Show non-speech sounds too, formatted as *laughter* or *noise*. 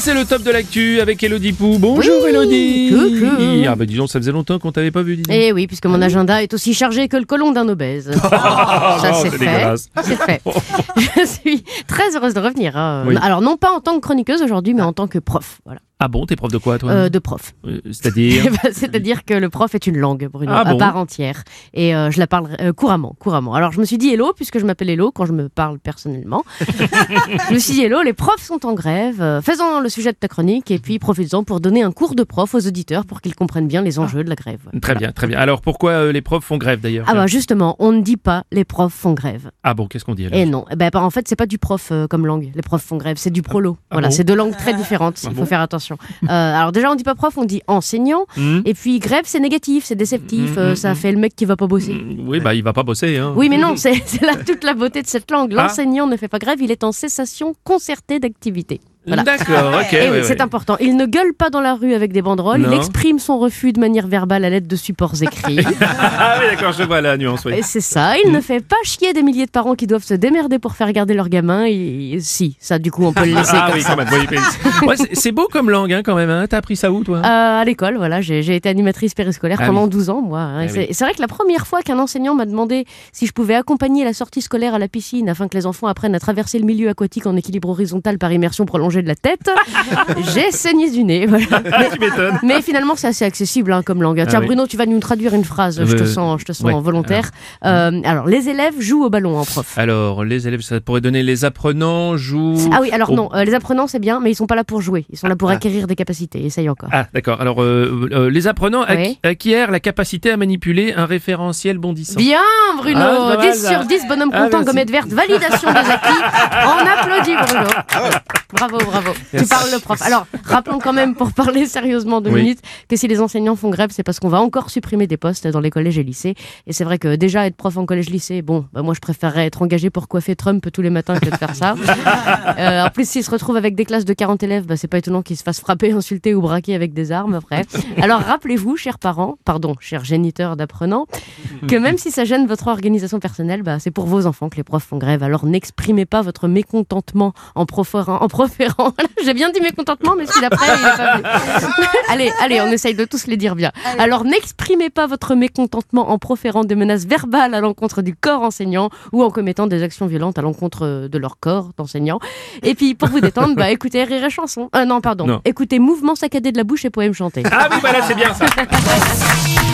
c'est le top de l'actu avec Elodie Pou. Bonjour Oui, Elodie coucou. Ah bah disons, ça faisait longtemps qu'on t'avait pas vu. Eh oui, puisque mon agenda est aussi chargé que le colon d'un obèse. *laughs* Ça non, c'est fait. C'est fait. *laughs* Je suis très heureuse de revenir. hein. Oui. Alors non pas en tant que chroniqueuse aujourd'hui, mais en tant que prof. Voilà. Ah bon, t'es prof de quoi toi Euh, de prof. Euh, C'est-à-dire *laughs* Eh ben, C'est-à-dire que le prof est une langue, Bruno, Ah à part entière. Et euh, je la parle couramment, couramment. Alors je me suis dit hello, puisque je m'appelle Hello quand je me parle personnellement. je me suis dit hello, les profs sont en grève. faisons le sujet de ta chronique et puis profites-en pour donner un cours de prof aux auditeurs pour qu'ils comprennent bien les enjeux de la grève. Très bien, très bien. Alors pourquoi euh, les profs font grève d'ailleurs Ah bah justement, on ne dit pas les profs font grève. Ah bon, qu'est-ce qu'on dit alors Et non, Eh ben, en fait, c'est pas du prof euh, comme langue. Les profs font grève, c'est du prolo. Ah voilà, bon c'est deux langues très différentes. Il Ah faut bon faire attention. Euh, alors déjà, on dit pas prof, on dit enseignant. Hmm Et puis grève, c'est négatif, c'est déceptif. Euh, mhm, ça fait le mec qui va pas bosser. Oui, bah il va pas bosser. Hein. Oui, mais non, c'est c'est là toute la beauté de cette langue. Ah. L'enseignant ne fait pas grève, il est en cessation concertée d'activité. Voilà. D'accord, ok. Eh oui, ouais, c'est important. Il ne gueule pas dans la rue avec des banderoles, Non. il exprime son refus de manière verbale à l'aide de supports écrits. *laughs* Ah oui, d'accord, je vois la nuance. Oui. C'est ça, il ne fait pas chier des milliers de parents qui doivent se démerder pour faire garder leur gamin. Et, si, ça, du coup, on peut le laisser Ah comme oui, ça. quand même. *laughs* c'est- beau comme langue hein, quand même. Hein. T'as appris ça où toi? Euh, à l'école, voilà, j'ai été animatrice périscolaire Ah pendant oui. 12 ans, moi. hein. Ah Et c'est oui. c'est vrai que la première fois qu'un enseignant m'a demandé si je pouvais accompagner la sortie scolaire à la piscine afin que les enfants apprennent à traverser le milieu aquatique en équilibre horizontal par immersion prolongée de la tête, *laughs* j'ai saigné du nez. voilà. *laughs* Ah, tu m'étonnes. Mais finalement, c'est assez accessible hein, comme langue. Tiens, oui. Bruno, tu vas nous traduire une phrase. Je te Euh, sens, je te sens ouais. volontaire. Euh, alors, les élèves jouent au ballon en prof. Alors, les élèves, ça pourrait donner les apprenants, jouent. Ah oui, alors Oh. non, euh, les apprenants c'est bien, mais ils sont pas là pour jouer. Ils sont là pour Ah. acquérir des capacités. Essaye encore. Ah, d'accord. Alors, euh, euh, les apprenants Oui. acquièrent la capacité à manipuler un référentiel bondissant. Bien, Bruno. Ah, c'est pas mal, 10 ça. sur 10, bonhomme Ah, content, gommette verte, validation des acquis. *laughs* On applaudit, Bruno. Bravo, bravo. Tu parles le prof. Alors, rappelons quand même, pour parler sérieusement deux Oui. minutes, que si les enseignants font grève, c'est parce qu'on va encore supprimer des postes dans les collèges et lycées. Et c'est vrai que déjà, être prof en collège-lycée, bon, bah, moi, je préférerais être engagé pour coiffer Trump tous les matins que de faire ça. *laughs* Euh, en plus, s'ils se retrouvent avec des classes de 40 élèves, bah, c'est pas étonnant qu'ils se fassent frapper, insulter ou braquer avec des armes après. Alors, rappelez-vous, chers parents, pardon, chers géniteurs d'apprenants, que même si ça gêne votre organisation personnelle, bah, c'est pour vos enfants que les profs font grève. Alors n'exprimez pas votre mécontentement en proférant. En proférant. *laughs* J'ai bien dit mécontentement, mais celui d'après, il est pas venu. *laughs* allez, allez, on essaye de tous les dire bien. Alors n'exprimez pas votre mécontentement en proférant des menaces verbales à l'encontre du corps enseignant ou en commettant des actions violentes à l'encontre de leur corps d'enseignant. Et puis pour vous détendre, bah, écoutez Rire et Chanson. Euh, non, pardon. Non. Écoutez Mouvement saccadé de la bouche et poèmes chantés. Ah oui, voilà, c'est bien ça. *laughs*